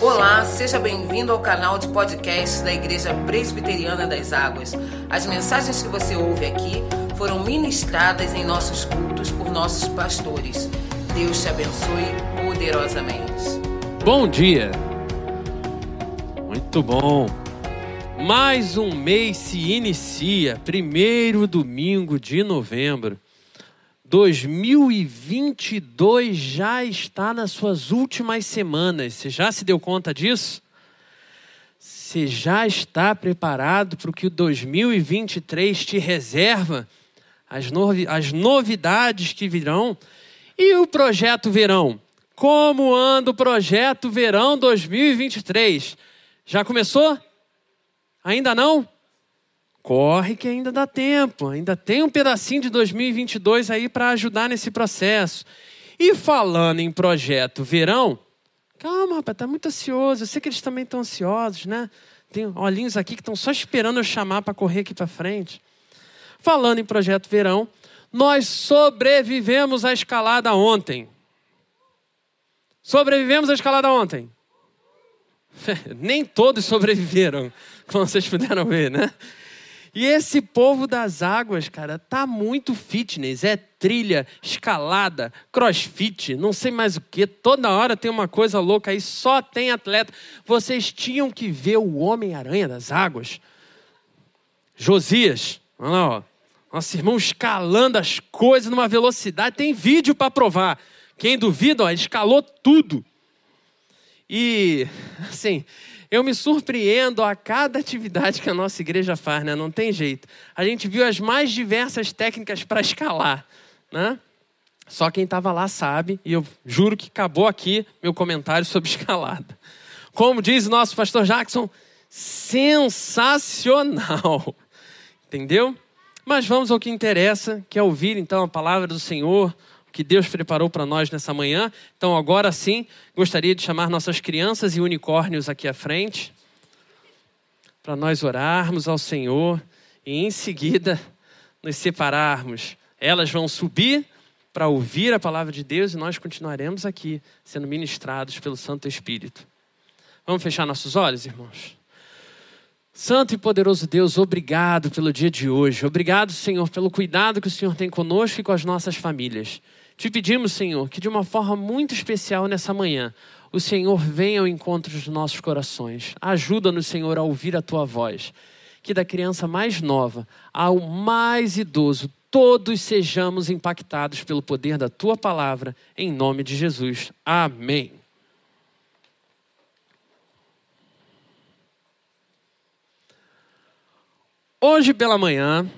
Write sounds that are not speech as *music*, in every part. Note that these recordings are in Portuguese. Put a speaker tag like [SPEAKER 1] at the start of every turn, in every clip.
[SPEAKER 1] Olá, seja bem-vindo ao canal de podcast da Igreja Presbiteriana das Águas. As mensagens que você ouve aqui foram ministradas em nossos cultos por nossos pastores. Deus te abençoe poderosamente.
[SPEAKER 2] Bom dia! Muito bom! Mais um mês se inicia, primeiro domingo de novembro. 2022 já está nas suas últimas semanas. Você já se deu conta disso? Você já está preparado para o que o 2023 te reserva? As, novi as novidades que virão? E o projeto verão? Como anda o projeto verão 2023? Já começou? Ainda não? Corre que ainda dá tempo, ainda tem um pedacinho de 2022 aí para ajudar nesse processo. E falando em projeto verão, calma, rapaz, tá muito ansioso. Eu sei que eles também estão ansiosos, né? Tem olhinhos aqui que estão só esperando eu chamar para correr aqui para frente. Falando em projeto verão, nós sobrevivemos à escalada ontem. Sobrevivemos à escalada ontem. *laughs* Nem todos sobreviveram, *laughs* como vocês puderam ver, né? E esse povo das águas, cara, tá muito fitness. É trilha, escalada, crossfit, não sei mais o que. Toda hora tem uma coisa louca aí, só tem atleta. Vocês tinham que ver o Homem-Aranha das Águas. Josias, olha lá, ó. Nosso irmão escalando as coisas numa velocidade. Tem vídeo para provar. Quem duvida, ó, escalou tudo. E, assim, eu me surpreendo a cada atividade que a nossa igreja faz, né? Não tem jeito. A gente viu as mais diversas técnicas para escalar, né? Só quem estava lá sabe, e eu juro que acabou aqui meu comentário sobre *laughs* escalada. Como diz o nosso pastor Jackson, sensacional. Entendeu? Mas vamos ao que interessa, que é ouvir então a palavra do Senhor, que Deus preparou para nós nessa manhã. Então, agora sim, gostaria de chamar nossas crianças e unicórnios aqui à frente, para nós orarmos ao Senhor e em seguida nos separarmos. Elas vão subir para ouvir a palavra de Deus e nós continuaremos aqui sendo ministrados pelo Santo Espírito. Vamos fechar nossos olhos, irmãos? Santo e poderoso Deus, obrigado pelo dia de hoje. Obrigado, Senhor, pelo cuidado que o Senhor tem conosco e com as nossas famílias. Te pedimos, Senhor, que de uma forma muito especial nessa manhã, o Senhor venha ao encontro dos nossos corações. Ajuda-nos, Senhor, a ouvir a tua voz. Que da criança mais nova ao mais idoso, todos sejamos impactados pelo poder da tua palavra, em nome de Jesus. Amém. Hoje pela manhã,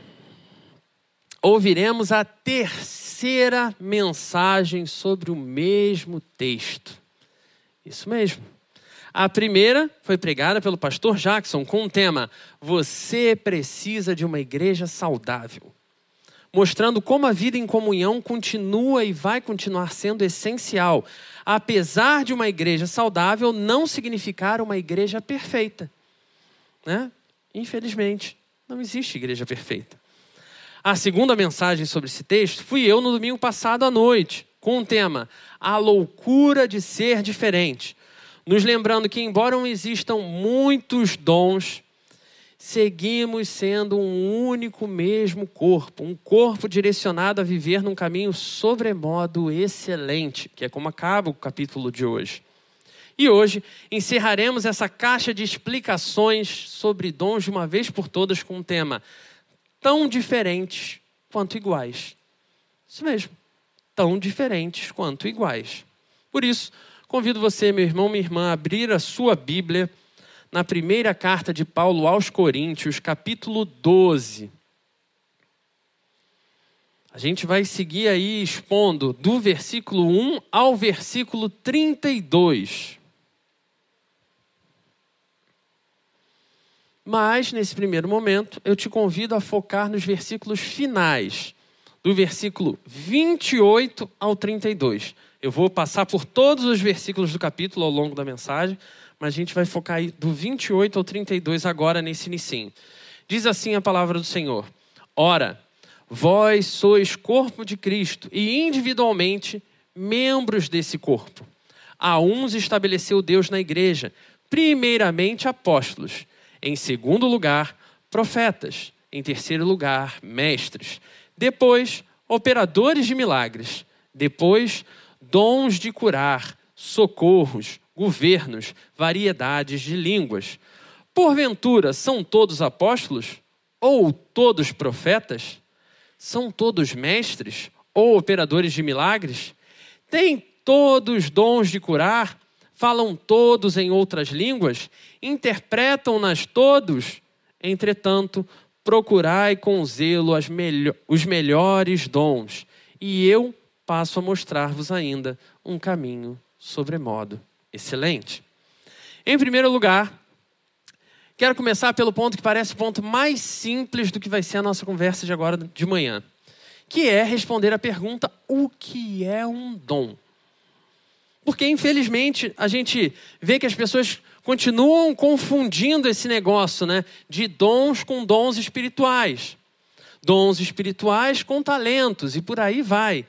[SPEAKER 2] ouviremos a terceira terceira mensagem sobre o mesmo texto. Isso mesmo. A primeira foi pregada pelo pastor Jackson com o tema Você precisa de uma igreja saudável. Mostrando como a vida em comunhão continua e vai continuar sendo essencial, apesar de uma igreja saudável não significar uma igreja perfeita. Né? Infelizmente, não existe igreja perfeita. A segunda mensagem sobre esse texto fui eu no domingo passado à noite, com o tema A Loucura de Ser Diferente. Nos lembrando que, embora não existam muitos dons, seguimos sendo um único mesmo corpo, um corpo direcionado a viver num caminho sobremodo excelente, que é como acaba o capítulo de hoje. E hoje encerraremos essa caixa de explicações sobre dons de uma vez por todas com o tema tão diferentes quanto iguais. Isso mesmo, tão diferentes quanto iguais. Por isso, convido você, meu irmão, minha irmã, a abrir a sua Bíblia na primeira carta de Paulo aos Coríntios, capítulo 12. A gente vai seguir aí expondo do versículo 1 ao versículo 32. Mas, nesse primeiro momento, eu te convido a focar nos versículos finais, do versículo 28 ao 32. Eu vou passar por todos os versículos do capítulo ao longo da mensagem, mas a gente vai focar aí do 28 ao 32 agora nesse início. Diz assim a palavra do Senhor: Ora, vós sois corpo de Cristo e individualmente membros desse corpo. A uns estabeleceu Deus na igreja, primeiramente apóstolos, em segundo lugar, profetas, em terceiro lugar, mestres, depois, operadores de milagres, depois, dons de curar, socorros, governos, variedades de línguas. Porventura, são todos apóstolos? Ou todos profetas? São todos mestres? Ou operadores de milagres? Têm todos dons de curar? Falam todos em outras línguas? Interpretam-nas todos? Entretanto, procurai com zelo os melhores dons, e eu passo a mostrar-vos ainda um caminho sobremodo excelente. Em primeiro lugar, quero começar pelo ponto que parece o ponto mais simples do que vai ser a nossa conversa de agora de manhã, que é responder a pergunta: o que é um dom? Porque, infelizmente, a gente vê que as pessoas continuam confundindo esse negócio né, de dons com dons espirituais. Dons espirituais com talentos e por aí vai.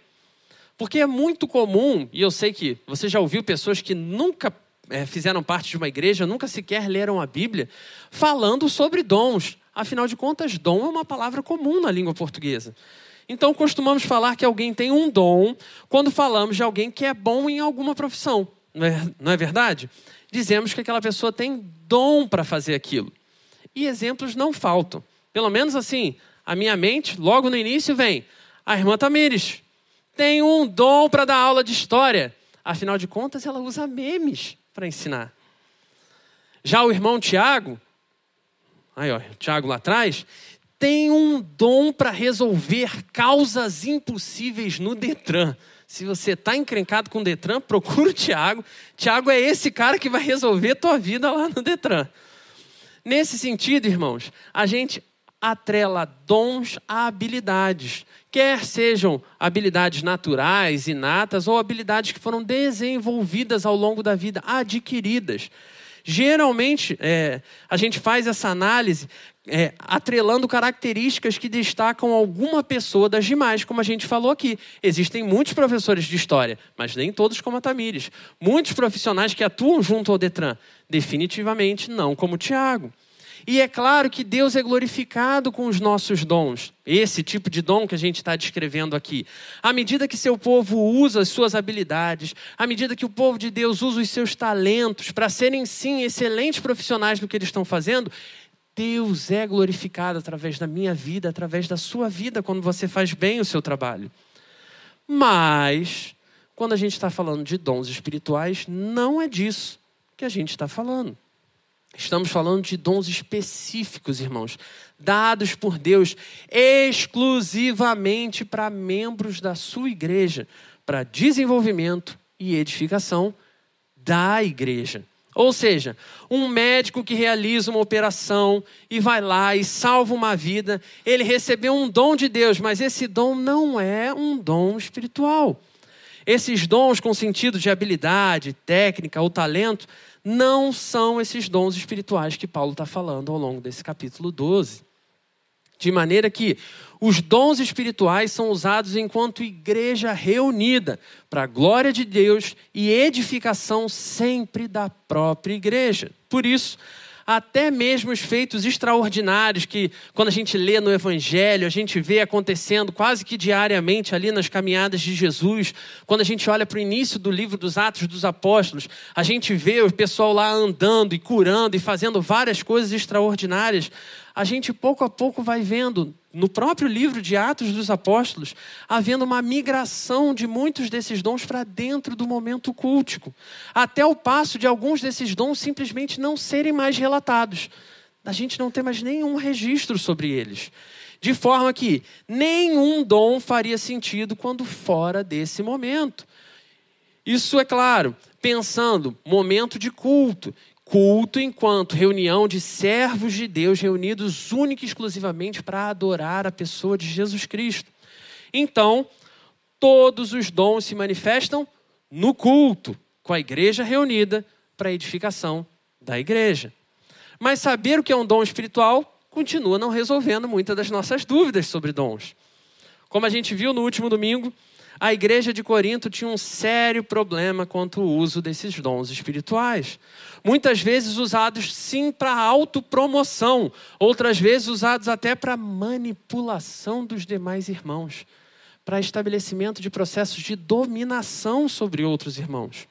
[SPEAKER 2] Porque é muito comum, e eu sei que você já ouviu pessoas que nunca é, fizeram parte de uma igreja, nunca sequer leram a Bíblia, falando sobre dons. Afinal de contas, dom é uma palavra comum na língua portuguesa. Então, costumamos falar que alguém tem um dom quando falamos de alguém que é bom em alguma profissão. Não é, não é verdade? Dizemos que aquela pessoa tem dom para fazer aquilo. E exemplos não faltam. Pelo menos assim, a minha mente, logo no início, vem a irmã Tamires tem um dom para dar aula de história. Afinal de contas, ela usa memes para ensinar. Já o irmão Tiago, aí ó, Tiago lá atrás, tem um dom para resolver causas impossíveis no Detran. Se você está encrencado com o Detran, *laughs* procura o Tiago. Tiago é esse cara que vai resolver tua vida lá no Detran. Nesse sentido, irmãos, a gente atrela dons a habilidades quer sejam habilidades naturais, inatas, ou habilidades que foram desenvolvidas ao longo da vida, adquiridas. Geralmente, é, a gente faz essa análise é, atrelando características que destacam alguma pessoa das demais, como a gente falou aqui. Existem muitos professores de história, mas nem todos como a Tamires. Muitos profissionais que atuam junto ao Detran, definitivamente não como Tiago. E é claro que Deus é glorificado com os nossos dons, esse tipo de dom que a gente está descrevendo aqui. À medida que seu povo usa as suas habilidades, à medida que o povo de Deus usa os seus talentos para serem, sim, excelentes profissionais no que eles estão fazendo, Deus é glorificado através da minha vida, através da sua vida, quando você faz bem o seu trabalho. Mas, quando a gente está falando de dons espirituais, não é disso que a gente está falando. Estamos falando de dons específicos, irmãos, dados por Deus exclusivamente para membros da sua igreja, para desenvolvimento e edificação da igreja. Ou seja, um médico que realiza uma operação e vai lá e salva uma vida, ele recebeu um dom de Deus, mas esse dom não é um dom espiritual. Esses dons com sentido de habilidade, técnica ou talento não são esses dons espirituais que Paulo está falando ao longo desse capítulo 12. De maneira que os dons espirituais são usados enquanto igreja reunida, para a glória de Deus e edificação sempre da própria igreja. Por isso, até mesmo os feitos extraordinários que, quando a gente lê no Evangelho, a gente vê acontecendo quase que diariamente ali nas caminhadas de Jesus. Quando a gente olha para o início do livro dos Atos dos Apóstolos, a gente vê o pessoal lá andando e curando e fazendo várias coisas extraordinárias a gente pouco a pouco vai vendo, no próprio livro de Atos dos Apóstolos, havendo uma migração de muitos desses dons para dentro do momento cultico, até o passo de alguns desses dons simplesmente não serem mais relatados. A gente não tem mais nenhum registro sobre eles. De forma que nenhum dom faria sentido quando fora desse momento. Isso é claro, pensando momento de culto, culto enquanto reunião de servos de Deus reunidos única e exclusivamente para adorar a pessoa de Jesus Cristo. Então, todos os dons se manifestam no culto, com a igreja reunida para a edificação da igreja. Mas saber o que é um dom espiritual continua não resolvendo muitas das nossas dúvidas sobre dons. Como a gente viu no último domingo, a igreja de Corinto tinha um sério problema quanto ao uso desses dons espirituais. Muitas vezes usados sim para autopromoção, outras vezes usados até para manipulação dos demais irmãos, para estabelecimento de processos de dominação sobre outros irmãos.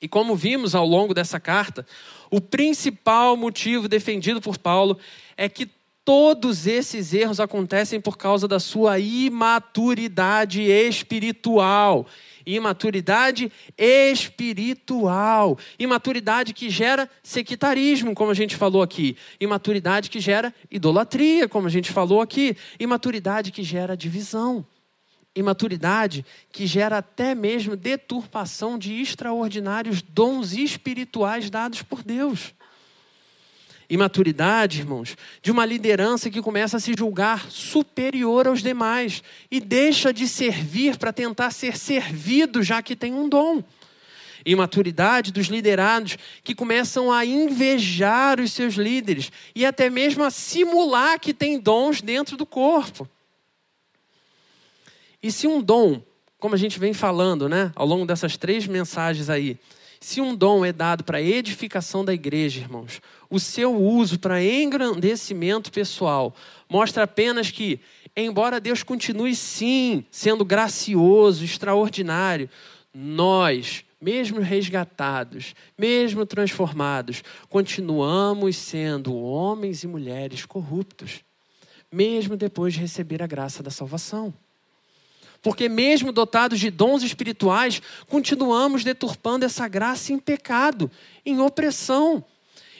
[SPEAKER 2] E como vimos ao longo dessa carta, o principal motivo defendido por Paulo é que todos esses erros acontecem por causa da sua imaturidade espiritual. Imaturidade espiritual. Imaturidade que gera sectarismo, como a gente falou aqui. Imaturidade que gera idolatria, como a gente falou aqui. Imaturidade que gera divisão imaturidade que gera até mesmo deturpação de extraordinários dons espirituais dados por Deus. Imaturidade, irmãos, de uma liderança que começa a se julgar superior aos demais e deixa de servir para tentar ser servido, já que tem um dom. Imaturidade dos liderados que começam a invejar os seus líderes e até mesmo a simular que tem dons dentro do corpo. E se um dom, como a gente vem falando, né, ao longo dessas três mensagens aí, se um dom é dado para edificação da igreja, irmãos, o seu uso para engrandecimento pessoal mostra apenas que, embora Deus continue sim sendo gracioso, extraordinário, nós, mesmo resgatados, mesmo transformados, continuamos sendo homens e mulheres corruptos, mesmo depois de receber a graça da salvação. Porque, mesmo dotados de dons espirituais, continuamos deturpando essa graça em pecado, em opressão.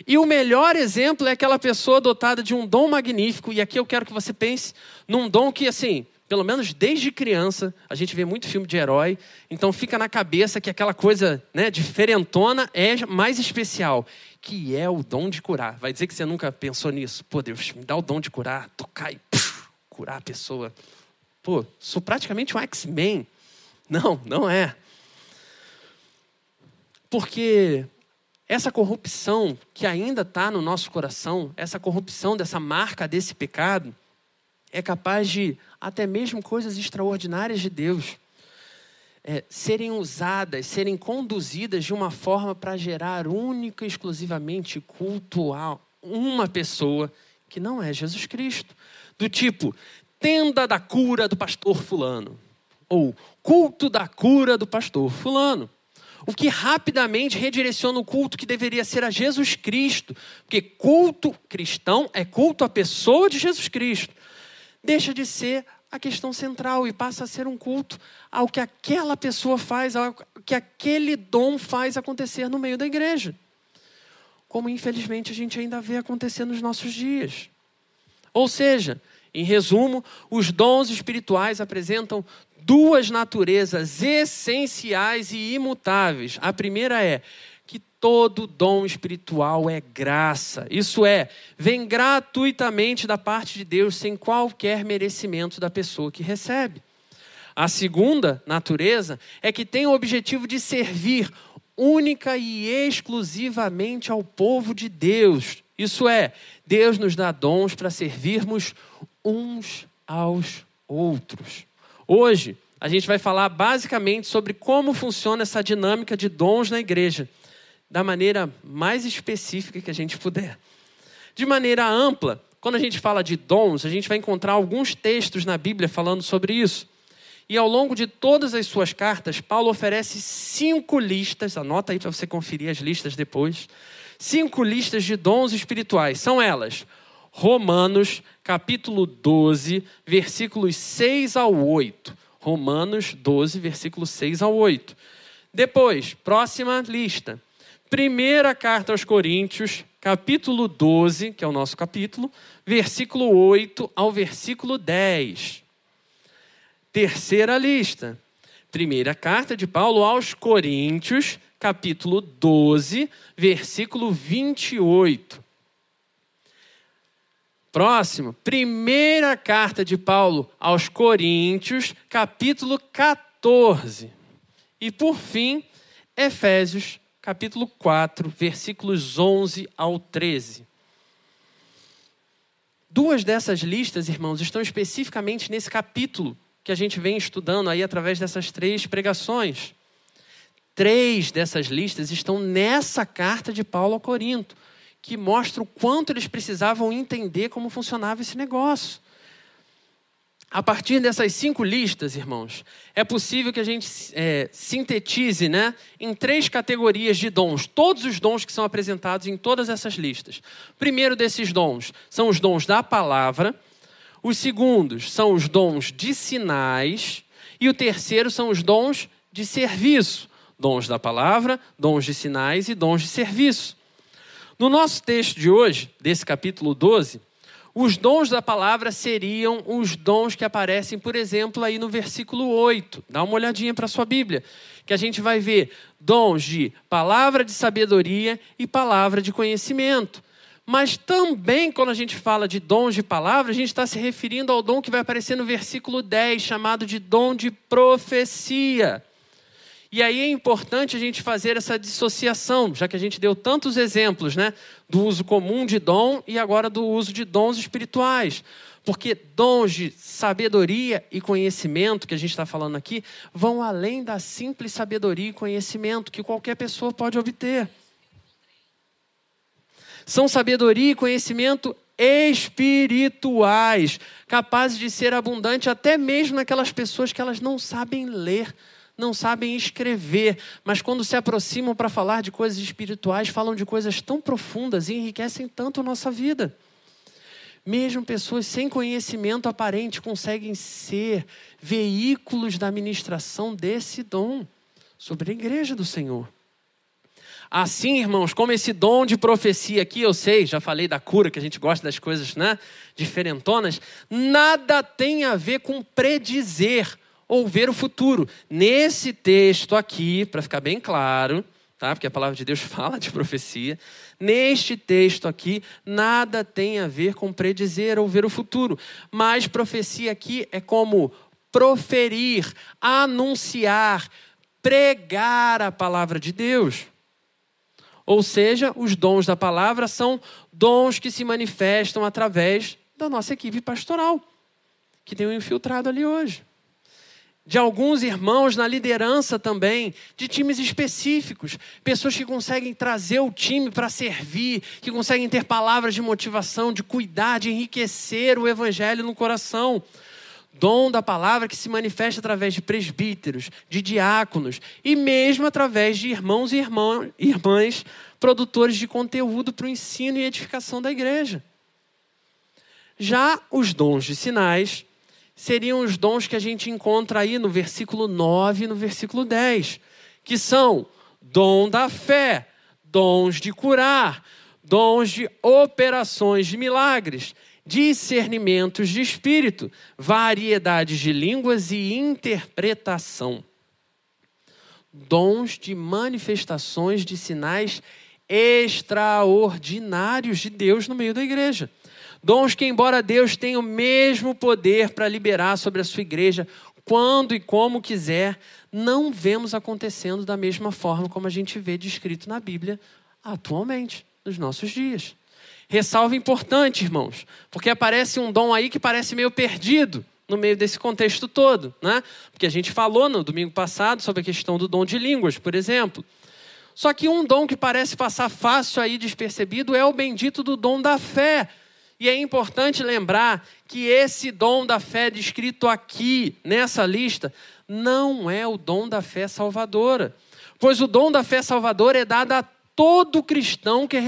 [SPEAKER 2] E o melhor exemplo é aquela pessoa dotada de um dom magnífico, e aqui eu quero que você pense num dom que, assim, pelo menos desde criança, a gente vê muito filme de herói, então fica na cabeça que aquela coisa né, diferentona é mais especial, que é o dom de curar. Vai dizer que você nunca pensou nisso? Pô, Deus, me dá o dom de curar, tocar e puf, curar a pessoa. Pô, sou praticamente um X-Men. Não, não é. Porque essa corrupção que ainda está no nosso coração, essa corrupção dessa marca desse pecado, é capaz de até mesmo coisas extraordinárias de Deus é, serem usadas, serem conduzidas de uma forma para gerar única e exclusivamente culto a uma pessoa que não é Jesus Cristo. Do tipo, tenda da cura do pastor Fulano. Ou culto da cura do pastor Fulano. O que rapidamente redireciona o culto que deveria ser a Jesus Cristo. Porque culto cristão é culto à pessoa de Jesus Cristo. Deixa de ser a questão central e passa a ser um culto ao que aquela pessoa faz, ao que aquele dom faz acontecer no meio da igreja. Como infelizmente a gente ainda vê acontecer nos nossos dias. Ou seja, em resumo, os dons espirituais apresentam duas naturezas essenciais e imutáveis. A primeira é que todo dom espiritual é graça. Isso é, vem gratuitamente da parte de Deus, sem qualquer merecimento da pessoa que recebe. A segunda natureza é que tem o objetivo de servir única e exclusivamente ao povo de Deus. Isso é, Deus nos dá dons para servirmos uns aos outros. Hoje, a gente vai falar basicamente sobre como funciona essa dinâmica de dons na igreja, da maneira mais específica que a gente puder. De maneira ampla, quando a gente fala de dons, a gente vai encontrar alguns textos na Bíblia falando sobre isso. E ao longo de todas as suas cartas, Paulo oferece cinco listas, anota aí para você conferir as listas depois. Cinco listas de dons espirituais. São elas: Romanos, capítulo 12, versículos 6 ao 8. Romanos 12, versículos 6 ao 8. Depois, próxima lista. Primeira carta aos Coríntios, capítulo 12, que é o nosso capítulo, versículo 8 ao versículo 10. Terceira lista. Primeira carta de Paulo aos Coríntios, capítulo 12, versículo 28. Próximo, primeira carta de Paulo aos Coríntios, capítulo 14. E por fim, Efésios, capítulo 4, versículos 11 ao 13. Duas dessas listas, irmãos, estão especificamente nesse capítulo que a gente vem estudando aí através dessas três pregações. Três dessas listas estão nessa carta de Paulo ao Corinto, que mostra o quanto eles precisavam entender como funcionava esse negócio. A partir dessas cinco listas, irmãos, é possível que a gente é, sintetize né, em três categorias de dons, todos os dons que são apresentados em todas essas listas. O primeiro desses dons são os dons da palavra, os segundos são os dons de sinais, e o terceiro são os dons de serviço. Dons da palavra, dons de sinais e dons de serviço. No nosso texto de hoje, desse capítulo 12, os dons da palavra seriam os dons que aparecem, por exemplo, aí no versículo 8. Dá uma olhadinha para a sua Bíblia, que a gente vai ver dons de palavra de sabedoria e palavra de conhecimento. Mas também, quando a gente fala de dons de palavra, a gente está se referindo ao dom que vai aparecer no versículo 10, chamado de dom de profecia. E aí é importante a gente fazer essa dissociação, já que a gente deu tantos exemplos né, do uso comum de dom e agora do uso de dons espirituais. Porque dons de sabedoria e conhecimento, que a gente está falando aqui, vão além da simples sabedoria e conhecimento que qualquer pessoa pode obter. São sabedoria e conhecimento espirituais, capazes de ser abundante até mesmo naquelas pessoas que elas não sabem ler não sabem escrever, mas quando se aproximam para falar de coisas espirituais, falam de coisas tão profundas e enriquecem tanto a nossa vida. Mesmo pessoas sem conhecimento aparente conseguem ser veículos da administração desse dom sobre a igreja do Senhor. Assim, irmãos, como esse dom de profecia aqui, eu sei, já falei da cura, que a gente gosta das coisas né, diferentonas, nada tem a ver com predizer ou ver o futuro. Nesse texto aqui, para ficar bem claro, tá? porque a palavra de Deus *laughs* fala de profecia, neste texto aqui, nada tem a ver com predizer ou ver o futuro. Mas profecia aqui é como proferir, anunciar, pregar a palavra de Deus. Ou seja, os dons da palavra são dons que se manifestam através da nossa equipe pastoral, que tem um infiltrado ali hoje de alguns irmãos na liderança também, de times específicos, pessoas que conseguem trazer o time para servir, que conseguem ter palavras de motivação, de cuidar, de enriquecer o evangelho no coração. Dom da palavra que se manifesta através de presbíteros, de diáconos e mesmo através de irmãos e irmã, irmãs produtores de conteúdo para o ensino e edificação da igreja. Já os dons de sinais seriam os dons que a gente encontra aí no versículo 9 e no versículo 10, que são dom da fé, dons de curar, dons de operações de milagres, discernimentos de espírito, variedades de línguas e interpretação. Dons de manifestações de sinais extraordinários de Deus no meio da igreja. Dons que, embora Deus tenha o mesmo poder para liberar sobre a sua igreja quando e como quiser, não vemos acontecendo da mesma forma como a gente vê descrito na Bíblia atualmente, nos nossos dias. Ressalva importante, irmãos, porque aparece um dom aí que parece meio perdido no meio desse contexto todo, né? Porque a gente falou no domingo passado sobre a questão do dom de línguas, por exemplo. Só que um dom que parece passar fácil aí despercebido é o bendito do dom da fé, e é importante lembrar que esse dom da fé descrito aqui, nessa lista, não é o dom da fé salvadora. Pois o dom da fé salvadora é dado a todo cristão que é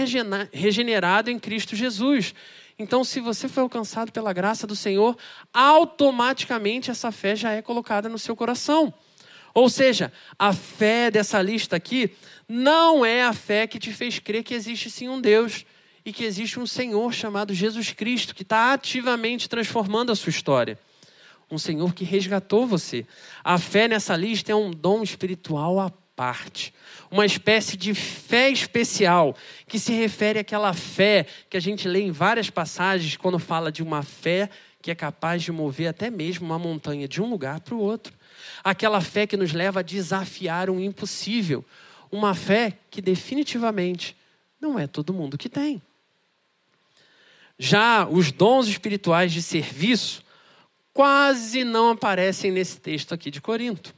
[SPEAKER 2] regenerado em Cristo Jesus. Então, se você foi alcançado pela graça do Senhor, automaticamente essa fé já é colocada no seu coração. Ou seja, a fé dessa lista aqui não é a fé que te fez crer que existe sim um Deus e que existe um Senhor chamado Jesus Cristo que está ativamente transformando a sua história. Um Senhor que resgatou você. A fé nessa lista é um dom espiritual à parte. Uma espécie de fé especial que se refere àquela fé que a gente lê em várias passagens quando fala de uma fé que é capaz de mover até mesmo uma montanha de um lugar para o outro. Aquela fé que nos leva a desafiar o impossível. Uma fé que definitivamente não é todo mundo que tem. Já os dons espirituais de serviço quase não aparecem nesse texto aqui de Corinto.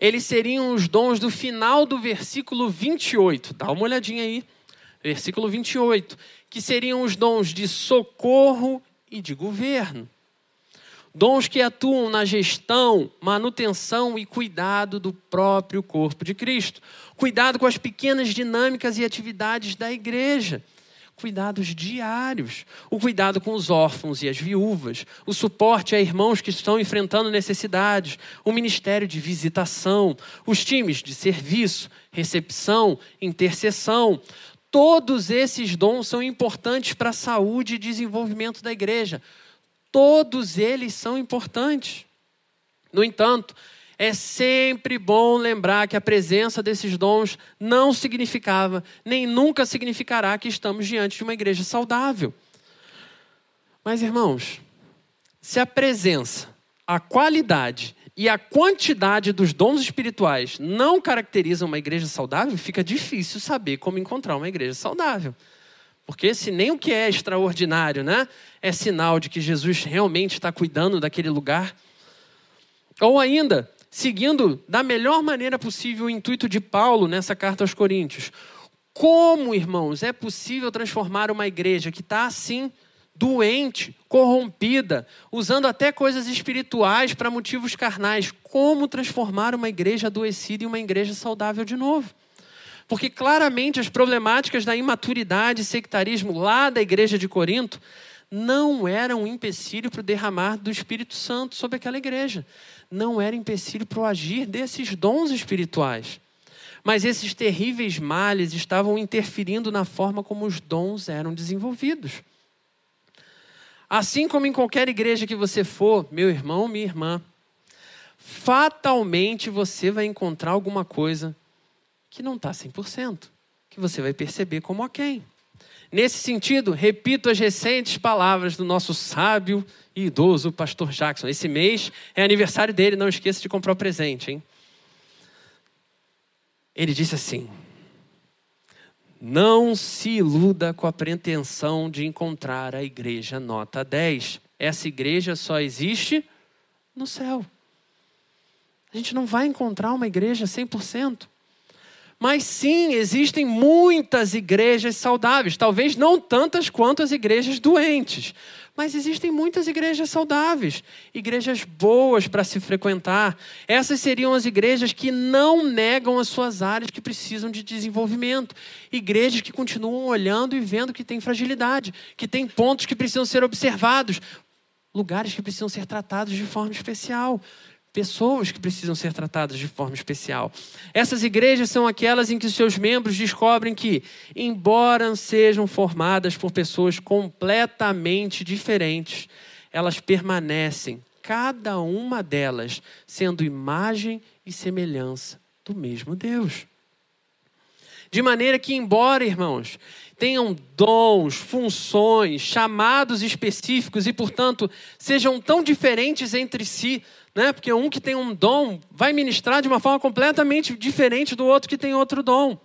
[SPEAKER 2] Eles seriam os dons do final do versículo 28. Dá uma olhadinha aí. Versículo 28. Que seriam os dons de socorro e de governo. Dons que atuam na gestão, manutenção e cuidado do próprio corpo de Cristo. Cuidado com as pequenas dinâmicas e atividades da igreja. Cuidados diários. O cuidado com os órfãos e as viúvas. O suporte a irmãos que estão enfrentando necessidades. O ministério de visitação. Os times de serviço, recepção, intercessão. Todos esses dons são importantes para a saúde e desenvolvimento da igreja Todos eles são importantes. No entanto, é sempre bom lembrar que a presença desses dons não significava, nem nunca significará que estamos diante de uma igreja saudável. Mas, irmãos, se a presença, a qualidade e a quantidade dos dons espirituais não caracterizam uma igreja saudável, fica difícil saber como encontrar uma igreja saudável. Porque se nem o que é extraordinário, né, é sinal de que Jesus realmente está cuidando daquele lugar. Ou ainda, seguindo da melhor maneira possível o intuito de Paulo nessa carta aos Coríntios. Como, irmãos, é possível transformar uma igreja que está assim, doente, corrompida, usando até coisas espirituais para motivos carnais? Como transformar uma igreja adoecida em uma igreja saudável de novo? Porque claramente as problemáticas da imaturidade e sectarismo lá da igreja de Corinto não eram um empecilho para o derramar do Espírito Santo sobre aquela igreja. Não era empecilho para o agir desses dons espirituais. Mas esses terríveis males estavam interferindo na forma como os dons eram desenvolvidos. Assim como em qualquer igreja que você for, meu irmão, minha irmã, fatalmente você vai encontrar alguma coisa que não está 100%, que você vai perceber como ok. Nesse sentido, repito as recentes palavras do nosso sábio e idoso pastor Jackson. Esse mês é aniversário dele, não esqueça de comprar o presente, hein? Ele disse assim: Não se iluda com a pretensão de encontrar a igreja nota 10. Essa igreja só existe no céu. A gente não vai encontrar uma igreja 100%. Mas sim, existem muitas igrejas saudáveis, talvez não tantas quanto as igrejas doentes, mas existem muitas igrejas saudáveis, igrejas boas para se frequentar. Essas seriam as igrejas que não negam as suas áreas que precisam de desenvolvimento, igrejas que continuam olhando e vendo que tem fragilidade, que tem pontos que precisam ser observados, lugares que precisam ser tratados de forma especial pessoas que precisam ser tratadas de forma especial. Essas igrejas são aquelas em que seus membros descobrem que, embora sejam formadas por pessoas completamente diferentes, elas permanecem, cada uma delas, sendo imagem e semelhança do mesmo Deus. De maneira que, embora, irmãos, tenham dons, funções, chamados específicos e, portanto, sejam tão diferentes entre si, né? Porque um que tem um dom vai ministrar de uma forma completamente diferente do outro que tem outro dom.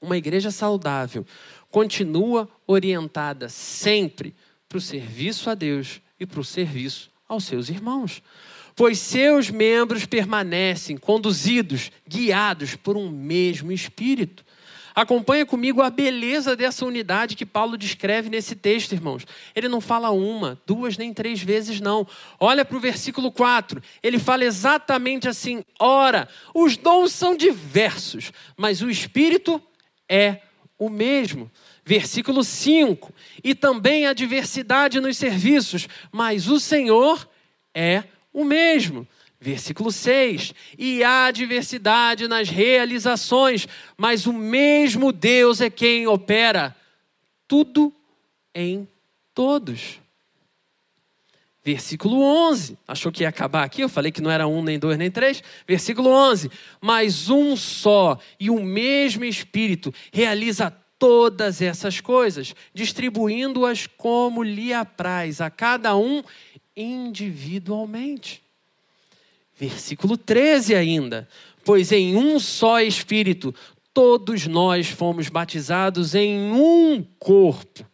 [SPEAKER 2] Uma igreja saudável continua orientada sempre para o serviço a Deus e para o serviço aos seus irmãos. Pois seus membros permanecem conduzidos, guiados por um mesmo espírito. Acompanha comigo a beleza dessa unidade que Paulo descreve nesse texto, irmãos. Ele não fala uma, duas, nem três vezes, não. Olha para o versículo 4. Ele fala exatamente assim: ora, os dons são diversos, mas o Espírito é o mesmo. Versículo 5. E também a diversidade nos serviços, mas o Senhor é o mesmo. Versículo 6: E há diversidade nas realizações, mas o mesmo Deus é quem opera tudo em todos. Versículo 11. Achou que ia acabar aqui? Eu falei que não era um, nem dois, nem três. Versículo 11. Mas um só e o mesmo Espírito realiza todas essas coisas, distribuindo-as como lhe apraz a cada um individualmente. Versículo 13 ainda. Pois em um só Espírito todos nós fomos batizados em um corpo,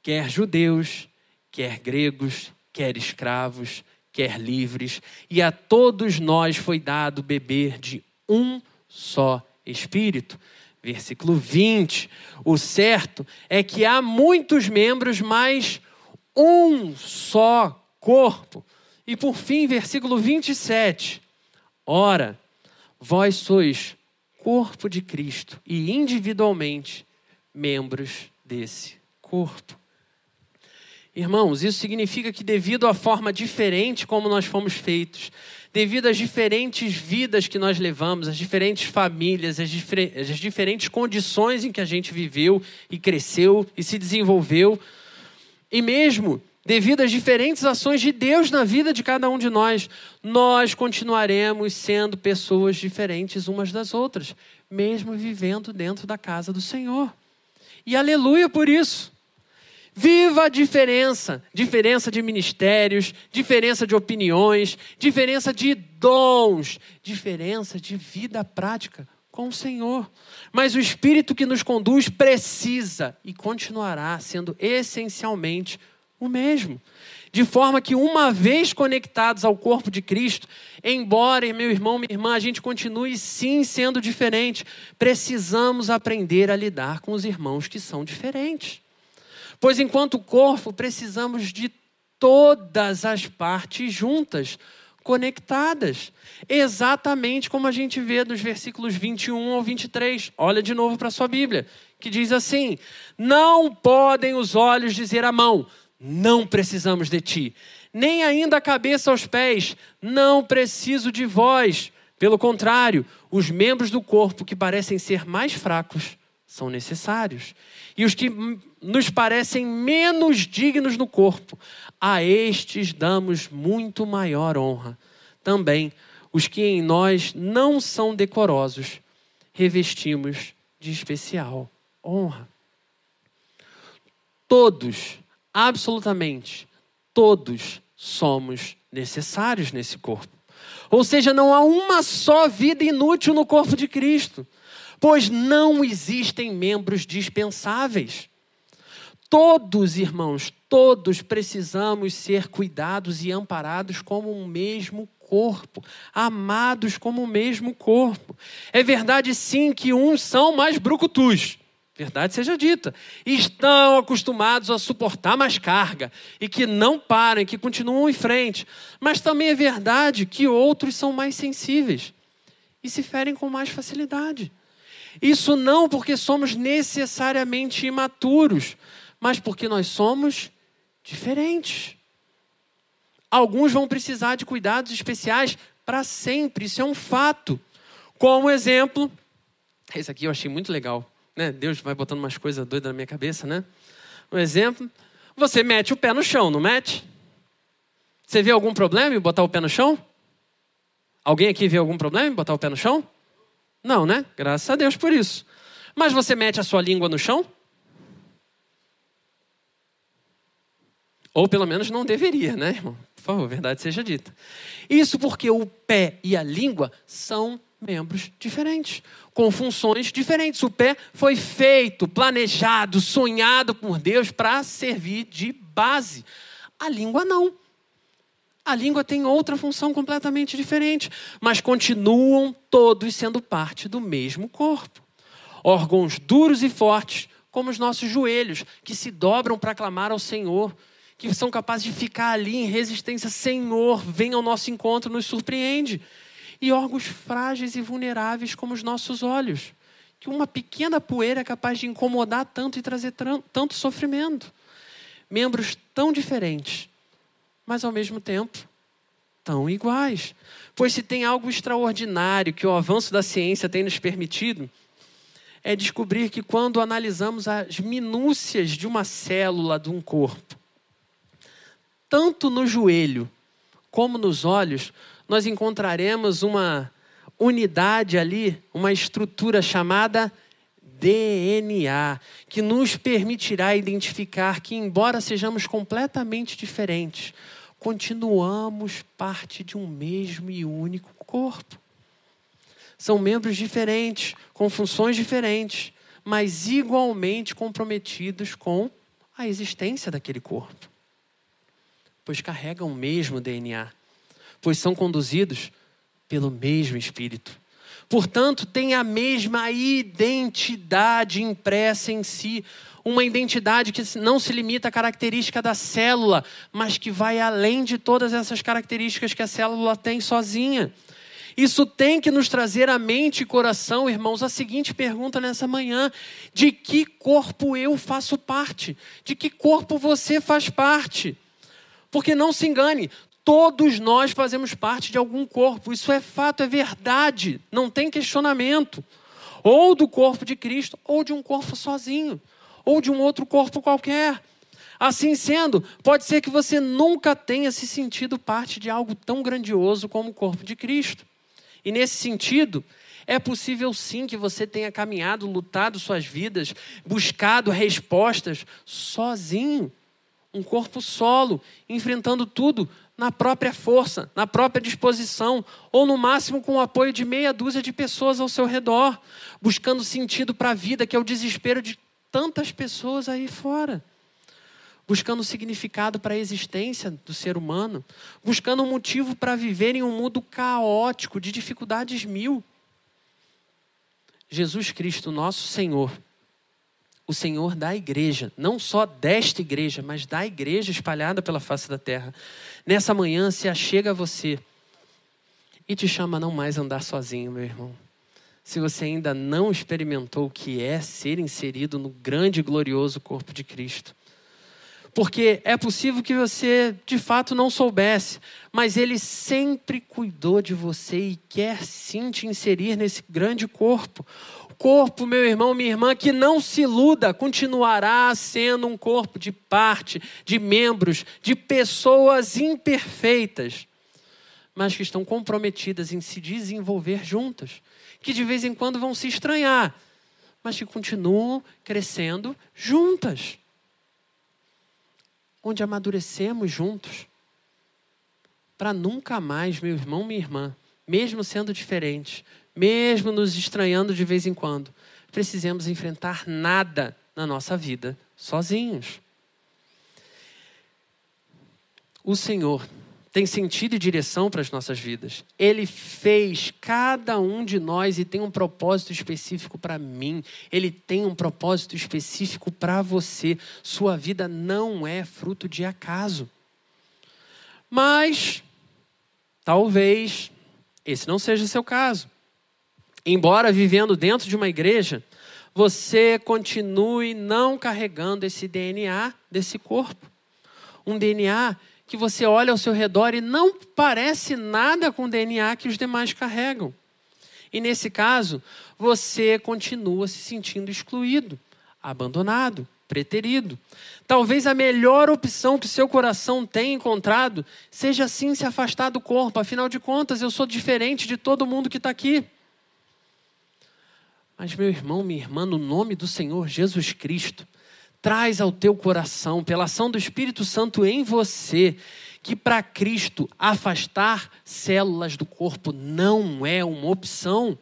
[SPEAKER 2] quer judeus, quer gregos, quer escravos, quer livres, e a todos nós foi dado beber de um só Espírito. Versículo 20. O certo é que há muitos membros, mas um só corpo. E por fim, versículo 27. Ora, vós sois corpo de Cristo e individualmente membros desse corpo. Irmãos, isso significa que, devido à forma diferente como nós fomos feitos, devido às diferentes vidas que nós levamos, às diferentes famílias, às, difer às diferentes condições em que a gente viveu e cresceu e se desenvolveu, e mesmo devido às diferentes ações de Deus na vida de cada um de nós, nós continuaremos sendo pessoas diferentes umas das outras, mesmo vivendo dentro da casa do Senhor. E aleluia por isso. Viva a diferença, diferença de ministérios, diferença de opiniões, diferença de dons, diferença de vida prática com o Senhor. Mas o Espírito que nos conduz precisa e continuará sendo essencialmente o mesmo. De forma que, uma vez conectados ao corpo de Cristo, embora, meu irmão, minha irmã, a gente continue sim sendo diferente, precisamos aprender a lidar com os irmãos que são diferentes. Pois, enquanto corpo, precisamos de todas as partes juntas, conectadas. Exatamente como a gente vê nos versículos 21 ao 23. Olha de novo para a sua Bíblia, que diz assim: Não podem os olhos dizer à mão não precisamos de ti. Nem ainda a cabeça aos pés, não preciso de vós. Pelo contrário, os membros do corpo que parecem ser mais fracos são necessários. E os que nos parecem menos dignos no corpo, a estes damos muito maior honra. Também os que em nós não são decorosos, revestimos de especial honra. Todos absolutamente todos somos necessários nesse corpo. Ou seja, não há uma só vida inútil no corpo de Cristo, pois não existem membros dispensáveis. Todos, irmãos, todos precisamos ser cuidados e amparados como um mesmo corpo, amados como o mesmo corpo. É verdade, sim, que uns são mais brucutus verdade seja dita, estão acostumados a suportar mais carga e que não param, que continuam em frente. Mas também é verdade que outros são mais sensíveis e se ferem com mais facilidade. Isso não porque somos necessariamente imaturos, mas porque nós somos diferentes. Alguns vão precisar de cuidados especiais para sempre, isso é um fato. Como exemplo, esse aqui eu achei muito legal. Né? Deus vai botando umas coisas doidas na minha cabeça, né? Um exemplo, você mete o pé no chão, não mete? Você vê algum problema em botar o pé no chão? Alguém aqui vê algum problema em botar o pé no chão? Não, né? Graças a Deus por isso. Mas você mete a sua língua no chão? Ou pelo menos não deveria, né, irmão? Por favor, verdade seja dita. Isso porque o pé e a língua são membros diferentes, com funções diferentes. O pé foi feito, planejado, sonhado por Deus para servir de base. A língua não. A língua tem outra função completamente diferente, mas continuam todos sendo parte do mesmo corpo. Órgãos duros e fortes, como os nossos joelhos, que se dobram para clamar ao Senhor, que são capazes de ficar ali em resistência. Senhor, vem ao nosso encontro, nos surpreende e órgãos frágeis e vulneráveis como os nossos olhos, que uma pequena poeira é capaz de incomodar tanto e trazer tanto sofrimento. Membros tão diferentes, mas ao mesmo tempo tão iguais. Pois se tem algo extraordinário que o avanço da ciência tem nos permitido, é descobrir que quando analisamos as minúcias de uma célula de um corpo, tanto no joelho como nos olhos, nós encontraremos uma unidade ali, uma estrutura chamada DNA, que nos permitirá identificar que, embora sejamos completamente diferentes, continuamos parte de um mesmo e único corpo. São membros diferentes, com funções diferentes, mas igualmente comprometidos com a existência daquele corpo. pois carregam o mesmo DNA, pois são conduzidos pelo mesmo Espírito. Portanto, têm a mesma identidade impressa em si, uma identidade que não se limita à característica da célula, mas que vai além de todas essas características que a célula tem sozinha. Isso tem que nos trazer à mente e coração, irmãos, a seguinte pergunta nessa manhã: de que corpo eu faço parte? De que corpo você faz parte? Porque não se engane, todos nós fazemos parte de algum corpo, isso é fato, é verdade, não tem questionamento. Ou do corpo de Cristo, ou de um corpo sozinho, ou de um outro corpo qualquer. Assim sendo, pode ser que você nunca tenha se sentido parte de algo tão grandioso como o corpo de Cristo. E nesse sentido, é possível sim que você tenha caminhado, lutado suas vidas, buscado respostas sozinho, um corpo solo, enfrentando tudo na própria força, na própria disposição, ou no máximo com o apoio de meia dúzia de pessoas ao seu redor, buscando sentido para a vida, que é o desespero de tantas pessoas aí fora buscando significado para a existência do ser humano, buscando um motivo para viver em um mundo caótico, de dificuldades mil. Jesus Cristo, nosso Senhor, o Senhor da igreja, não só desta igreja, mas da igreja espalhada pela face da terra, nessa manhã se achega a você e te chama a não mais andar sozinho, meu irmão. Se você ainda não experimentou o que é ser inserido no grande e glorioso corpo de Cristo, porque é possível que você de fato não soubesse, mas Ele sempre cuidou de você e quer sim te inserir nesse grande corpo. Corpo, meu irmão, minha irmã, que não se iluda, continuará sendo um corpo de parte, de membros, de pessoas imperfeitas, mas que estão comprometidas em se desenvolver juntas, que de vez em quando vão se estranhar, mas que continuam crescendo juntas onde amadurecemos juntos. Para nunca mais, meu irmão, minha irmã, mesmo sendo diferentes, mesmo nos estranhando de vez em quando, precisemos enfrentar nada na nossa vida sozinhos. O Senhor tem sentido e direção para as nossas vidas. Ele fez cada um de nós e tem um propósito específico para mim. Ele tem um propósito específico para você. Sua vida não é fruto de acaso. Mas, talvez, esse não seja o seu caso. Embora vivendo dentro de uma igreja, você continue não carregando esse DNA desse corpo. Um DNA que você olha ao seu redor e não parece nada com o DNA que os demais carregam. E nesse caso, você continua se sentindo excluído, abandonado, preterido. Talvez a melhor opção que seu coração tem encontrado seja sim se afastar do corpo, afinal de contas, eu sou diferente de todo mundo que está aqui. Mas, meu irmão, minha irmã, no nome do Senhor Jesus Cristo, traz ao teu coração, pela ação do Espírito Santo em você, que para Cristo afastar células do corpo não é uma opção.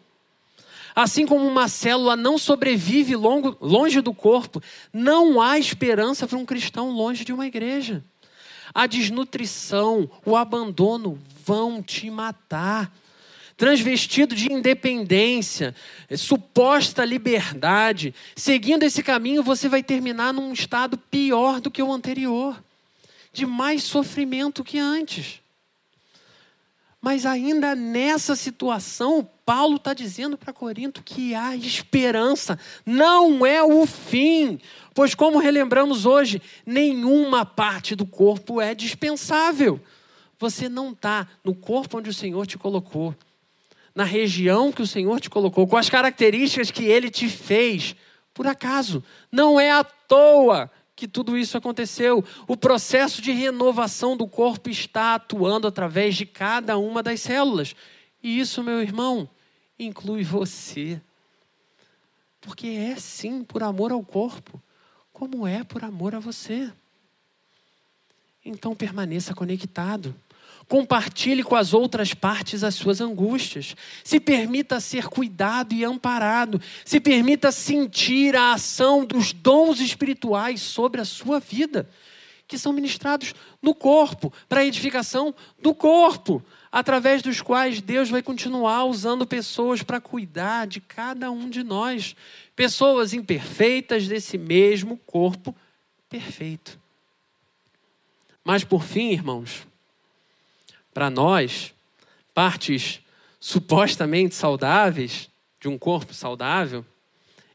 [SPEAKER 2] Assim como uma célula não sobrevive longe do corpo, não há esperança para um cristão longe de uma igreja. A desnutrição, o abandono vão te matar transvestido de independência, eh, suposta liberdade. Seguindo esse caminho, você vai terminar num estado pior do que o anterior, de mais sofrimento que antes. Mas ainda nessa situação, Paulo está dizendo para Corinto que há esperança, não é o fim, pois, como relembramos hoje, nenhuma parte do corpo é dispensável. Você não está no corpo onde o Senhor te colocou na região que o Senhor te colocou, com as características que Ele te fez, por acaso. Não é à toa que tudo isso aconteceu. O processo de renovação do corpo está atuando através de cada uma das células. E isso, meu irmão, inclui você. Porque é sim por amor ao corpo, como é por amor a você. Então permaneça conectado. Compartilhe com as outras partes as suas angústias. Se permita ser cuidado e amparado. Se permita sentir a ação dos dons espirituais sobre a sua vida, que são ministrados no corpo, para a edificação do corpo, através dos quais Deus vai continuar usando pessoas para cuidar de cada um de nós, pessoas imperfeitas desse mesmo corpo perfeito. Mas por fim, irmãos, para nós, partes supostamente saudáveis de um corpo saudável,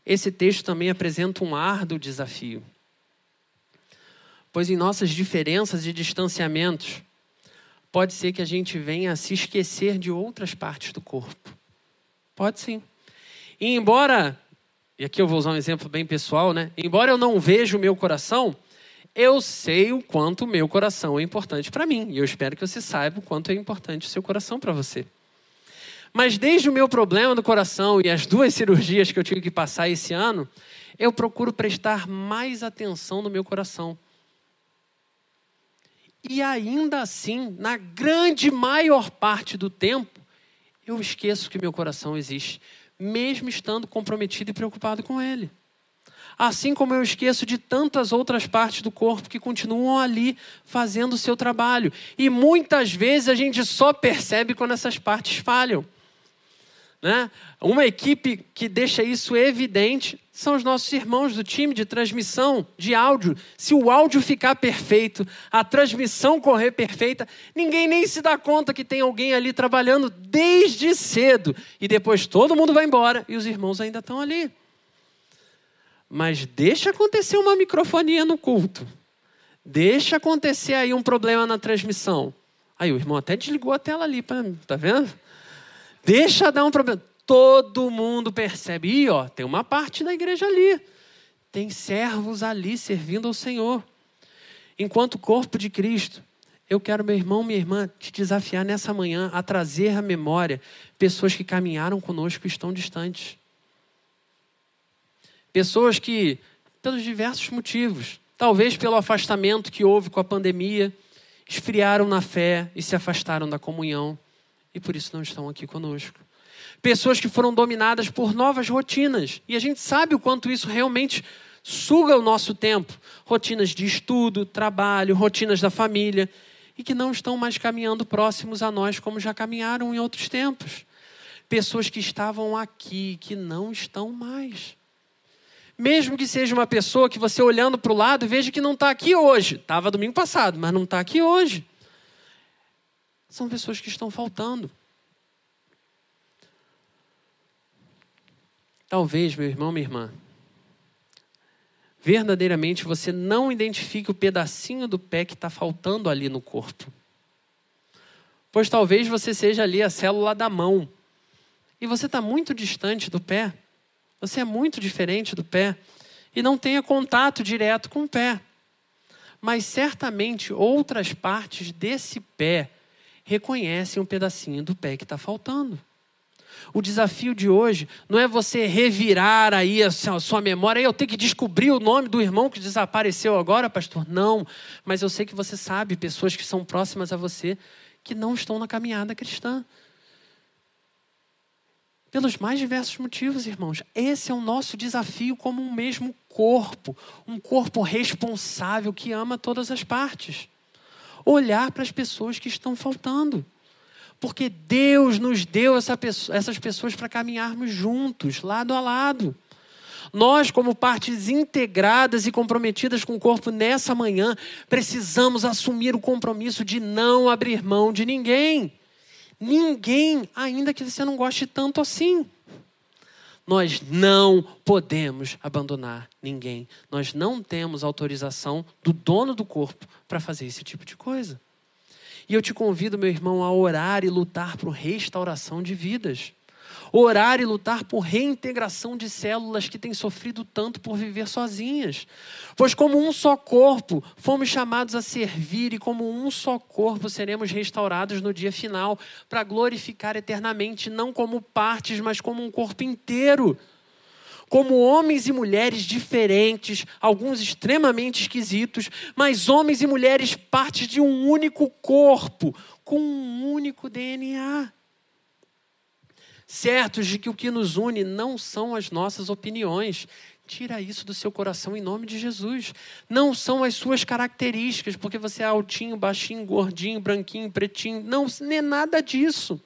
[SPEAKER 2] esse texto também apresenta um árduo desafio. Pois em nossas diferenças e distanciamentos, pode ser que a gente venha a se esquecer de outras partes do corpo. Pode sim. E embora, e aqui eu vou usar um exemplo bem pessoal, né? Embora eu não veja o meu coração, eu sei o quanto o meu coração é importante para mim. E eu espero que você saiba o quanto é importante o seu coração para você. Mas desde o meu problema do coração e as duas cirurgias que eu tive que passar esse ano, eu procuro prestar mais atenção no meu coração. E ainda assim, na grande maior parte do tempo, eu esqueço que meu coração existe, mesmo estando comprometido e preocupado com ele. Assim como eu esqueço de tantas outras partes do corpo que continuam ali fazendo o seu trabalho. E muitas vezes a gente só percebe quando essas partes falham. Né? Uma equipe que deixa isso evidente são os nossos irmãos do time de transmissão de áudio. Se o áudio ficar perfeito, a transmissão correr perfeita, ninguém nem se dá conta que tem alguém ali trabalhando desde cedo. E depois todo mundo vai embora e os irmãos ainda estão ali. Mas deixa acontecer uma microfonia no culto. Deixa acontecer aí um problema na transmissão. Aí o irmão até desligou a tela ali, tá vendo? Deixa dar um problema. Todo mundo percebe. E ó, tem uma parte da igreja ali. Tem servos ali servindo ao Senhor. Enquanto corpo de Cristo, eu quero, meu irmão, minha irmã, te desafiar nessa manhã a trazer à memória pessoas que caminharam conosco e estão distantes. Pessoas que, pelos diversos motivos, talvez pelo afastamento que houve com a pandemia, esfriaram na fé e se afastaram da comunhão e por isso não estão aqui conosco. Pessoas que foram dominadas por novas rotinas. E a gente sabe o quanto isso realmente suga o nosso tempo. Rotinas de estudo, trabalho, rotinas da família. E que não estão mais caminhando próximos a nós como já caminharam em outros tempos. Pessoas que estavam aqui, que não estão mais. Mesmo que seja uma pessoa que você olhando para o lado veja que não está aqui hoje. Estava domingo passado, mas não está aqui hoje são pessoas que estão faltando. Talvez, meu irmão, minha irmã, verdadeiramente você não identifique o pedacinho do pé que está faltando ali no corpo. Pois talvez você seja ali a célula da mão. E você está muito distante do pé. Você é muito diferente do pé. E não tenha contato direto com o pé. Mas certamente outras partes desse pé reconhecem um pedacinho do pé que está faltando. O desafio de hoje não é você revirar aí a sua memória, eu tenho que descobrir o nome do irmão que desapareceu agora, pastor. Não, mas eu sei que você sabe, pessoas que são próximas a você, que não estão na caminhada cristã. Pelos mais diversos motivos, irmãos. Esse é o nosso desafio como um mesmo corpo, um corpo responsável que ama todas as partes olhar para as pessoas que estão faltando. Porque Deus nos deu essa pessoa, essas pessoas para caminharmos juntos, lado a lado. Nós, como partes integradas e comprometidas com o corpo nessa manhã, precisamos assumir o compromisso de não abrir mão de ninguém. Ninguém, ainda que você não goste tanto assim. Nós não podemos abandonar ninguém. Nós não temos autorização do dono do corpo para fazer esse tipo de coisa. E eu te convido, meu irmão, a orar e lutar por restauração de vidas. Orar e lutar por reintegração de células que têm sofrido tanto por viver sozinhas. Pois, como um só corpo, fomos chamados a servir, e como um só corpo seremos restaurados no dia final, para glorificar eternamente, não como partes, mas como um corpo inteiro como homens e mulheres diferentes, alguns extremamente esquisitos, mas homens e mulheres partes de um único corpo, com um único DNA certos de que o que nos une não são as nossas opiniões. Tira isso do seu coração em nome de Jesus. Não são as suas características, porque você é altinho, baixinho, gordinho, branquinho, pretinho. Não, nem nada disso.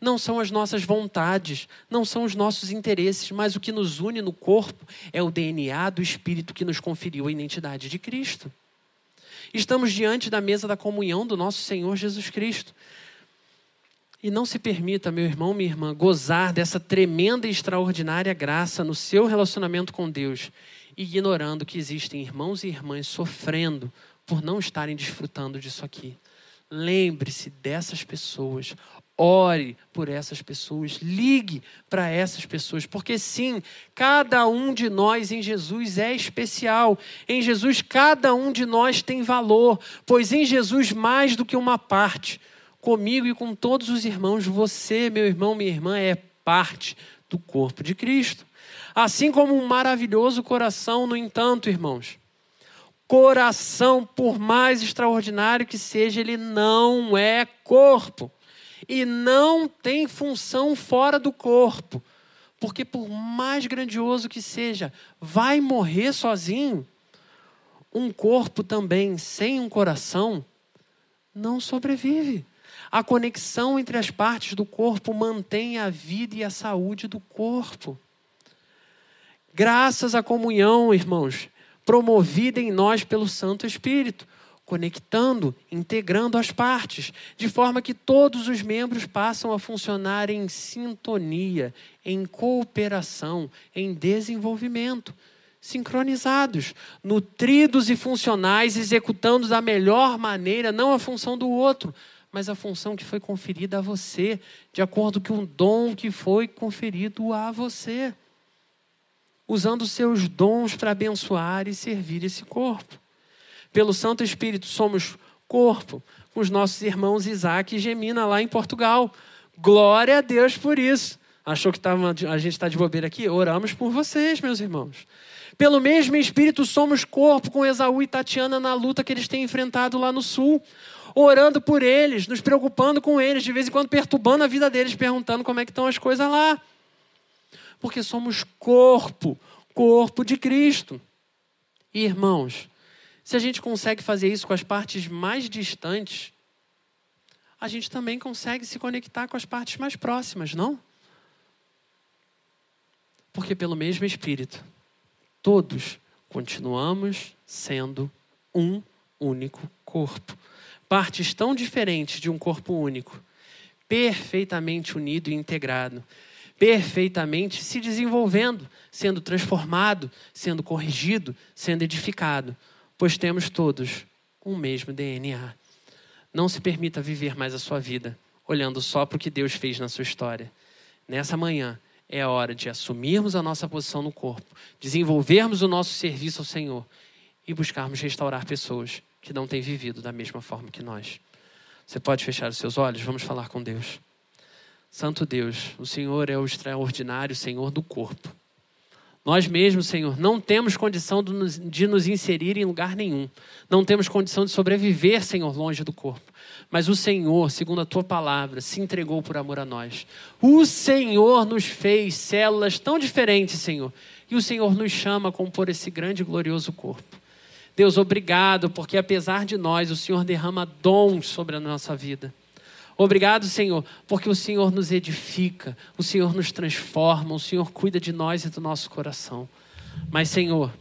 [SPEAKER 2] Não são as nossas vontades, não são os nossos interesses, mas o que nos une no corpo é o DNA do Espírito que nos conferiu a identidade de Cristo. Estamos diante da mesa da comunhão do nosso Senhor Jesus Cristo. E não se permita, meu irmão, minha irmã, gozar dessa tremenda e extraordinária graça no seu relacionamento com Deus, ignorando que existem irmãos e irmãs sofrendo por não estarem desfrutando disso aqui. Lembre-se dessas pessoas, ore por essas pessoas, ligue para essas pessoas, porque sim, cada um de nós em Jesus é especial. Em Jesus, cada um de nós tem valor, pois em Jesus, mais do que uma parte comigo e com todos os irmãos, você, meu irmão, minha irmã, é parte do corpo de Cristo. Assim como um maravilhoso coração, no entanto, irmãos, coração, por mais extraordinário que seja, ele não é corpo e não tem função fora do corpo. Porque, por mais grandioso que seja, vai morrer sozinho. Um corpo também sem um coração não sobrevive. A conexão entre as partes do corpo mantém a vida e a saúde do corpo. Graças à comunhão, irmãos, promovida em nós pelo Santo Espírito, conectando, integrando as partes, de forma que todos os membros passam a funcionar em sintonia, em cooperação, em desenvolvimento, sincronizados, nutridos e funcionais, executando da melhor maneira não a função do outro, mas a função que foi conferida a você, de acordo com o dom que foi conferido a você. Usando seus dons para abençoar e servir esse corpo. Pelo Santo Espírito, somos corpo com os nossos irmãos Isaac e Gemina lá em Portugal. Glória a Deus por isso. Achou que tava, a gente está de bobeira aqui? Oramos por vocês, meus irmãos. Pelo mesmo Espírito, somos corpo com Esaú e Tatiana na luta que eles têm enfrentado lá no sul orando por eles, nos preocupando com eles, de vez em quando perturbando a vida deles, perguntando como é que estão as coisas lá. Porque somos corpo, corpo de Cristo. E, irmãos, se a gente consegue fazer isso com as partes mais distantes, a gente também consegue se conectar com as partes mais próximas, não? Porque pelo mesmo Espírito, todos continuamos sendo um único corpo partes tão diferentes de um corpo único, perfeitamente unido e integrado, perfeitamente se desenvolvendo, sendo transformado, sendo corrigido, sendo edificado, pois temos todos um mesmo DNA. Não se permita viver mais a sua vida olhando só para o que Deus fez na sua história. Nessa manhã é a hora de assumirmos a nossa posição no corpo, desenvolvermos o nosso serviço ao Senhor e buscarmos restaurar pessoas que não têm vivido da mesma forma que nós. Você pode fechar os seus olhos? Vamos falar com Deus. Santo Deus, o Senhor é o extraordinário Senhor do corpo. Nós mesmos, Senhor, não temos condição de nos, inserir em lugar nenhum. Não temos condição de sobreviver, Senhor, longe do corpo. Mas o Senhor, segundo a tua palavra, se entregou por amor a nós. O Senhor nos fez células tão diferentes, Senhor. E o Senhor nos chama a compor esse grande e glorioso corpo. Deus, obrigado, porque apesar de nós, o Senhor derrama dons sobre a nossa vida. Obrigado, Senhor, porque o Senhor nos edifica, o Senhor nos transforma, o Senhor cuida de nós e do nosso coração. Mas, Senhor,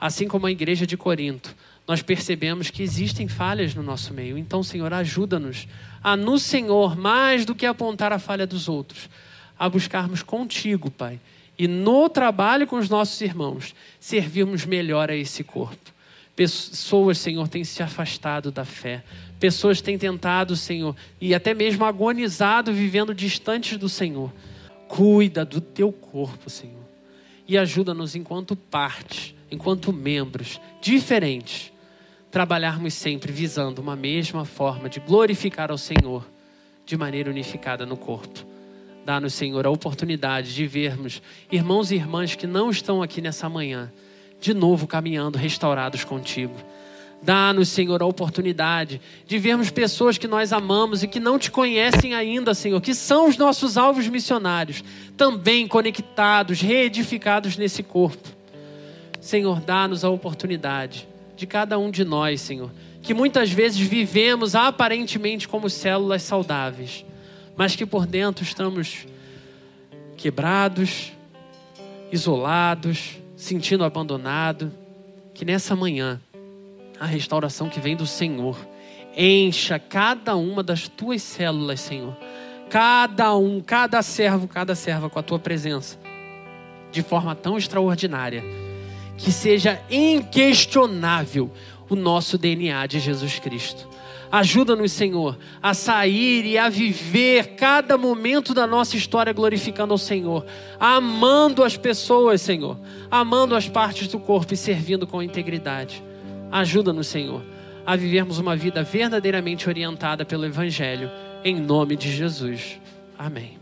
[SPEAKER 2] assim como a igreja de Corinto, nós percebemos que existem falhas no nosso meio. Então, Senhor, ajuda-nos a, no Senhor, mais do que apontar a falha dos outros, a buscarmos contigo, Pai, e no trabalho com os nossos irmãos, servirmos melhor a esse corpo. Pessoas, Senhor, têm se afastado da fé. Pessoas têm tentado, Senhor, e até mesmo agonizado, vivendo distantes do Senhor. Cuida do teu corpo, Senhor. E ajuda-nos enquanto parte, enquanto membros diferentes, trabalharmos sempre visando uma mesma forma de glorificar ao Senhor de maneira unificada no corpo. Dá-nos, Senhor, a oportunidade de vermos irmãos e irmãs que não estão aqui nessa manhã de novo caminhando restaurados contigo. Dá-nos, Senhor, a oportunidade de vermos pessoas que nós amamos e que não te conhecem ainda, Senhor, que são os nossos alvos missionários, também conectados, reedificados nesse corpo. Senhor, dá-nos a oportunidade de cada um de nós, Senhor, que muitas vezes vivemos aparentemente como células saudáveis, mas que por dentro estamos quebrados, isolados, sentindo abandonado, que nessa manhã a restauração que vem do Senhor encha cada uma das tuas células, Senhor. Cada um, cada servo, cada serva com a tua presença, de forma tão extraordinária, que seja inquestionável o nosso DNA de Jesus Cristo. Ajuda-nos, Senhor, a sair e a viver cada momento da nossa história glorificando ao Senhor, amando as pessoas, Senhor, amando as partes do corpo e servindo com integridade. Ajuda-nos, Senhor, a vivermos uma vida verdadeiramente orientada pelo Evangelho, em nome de Jesus. Amém.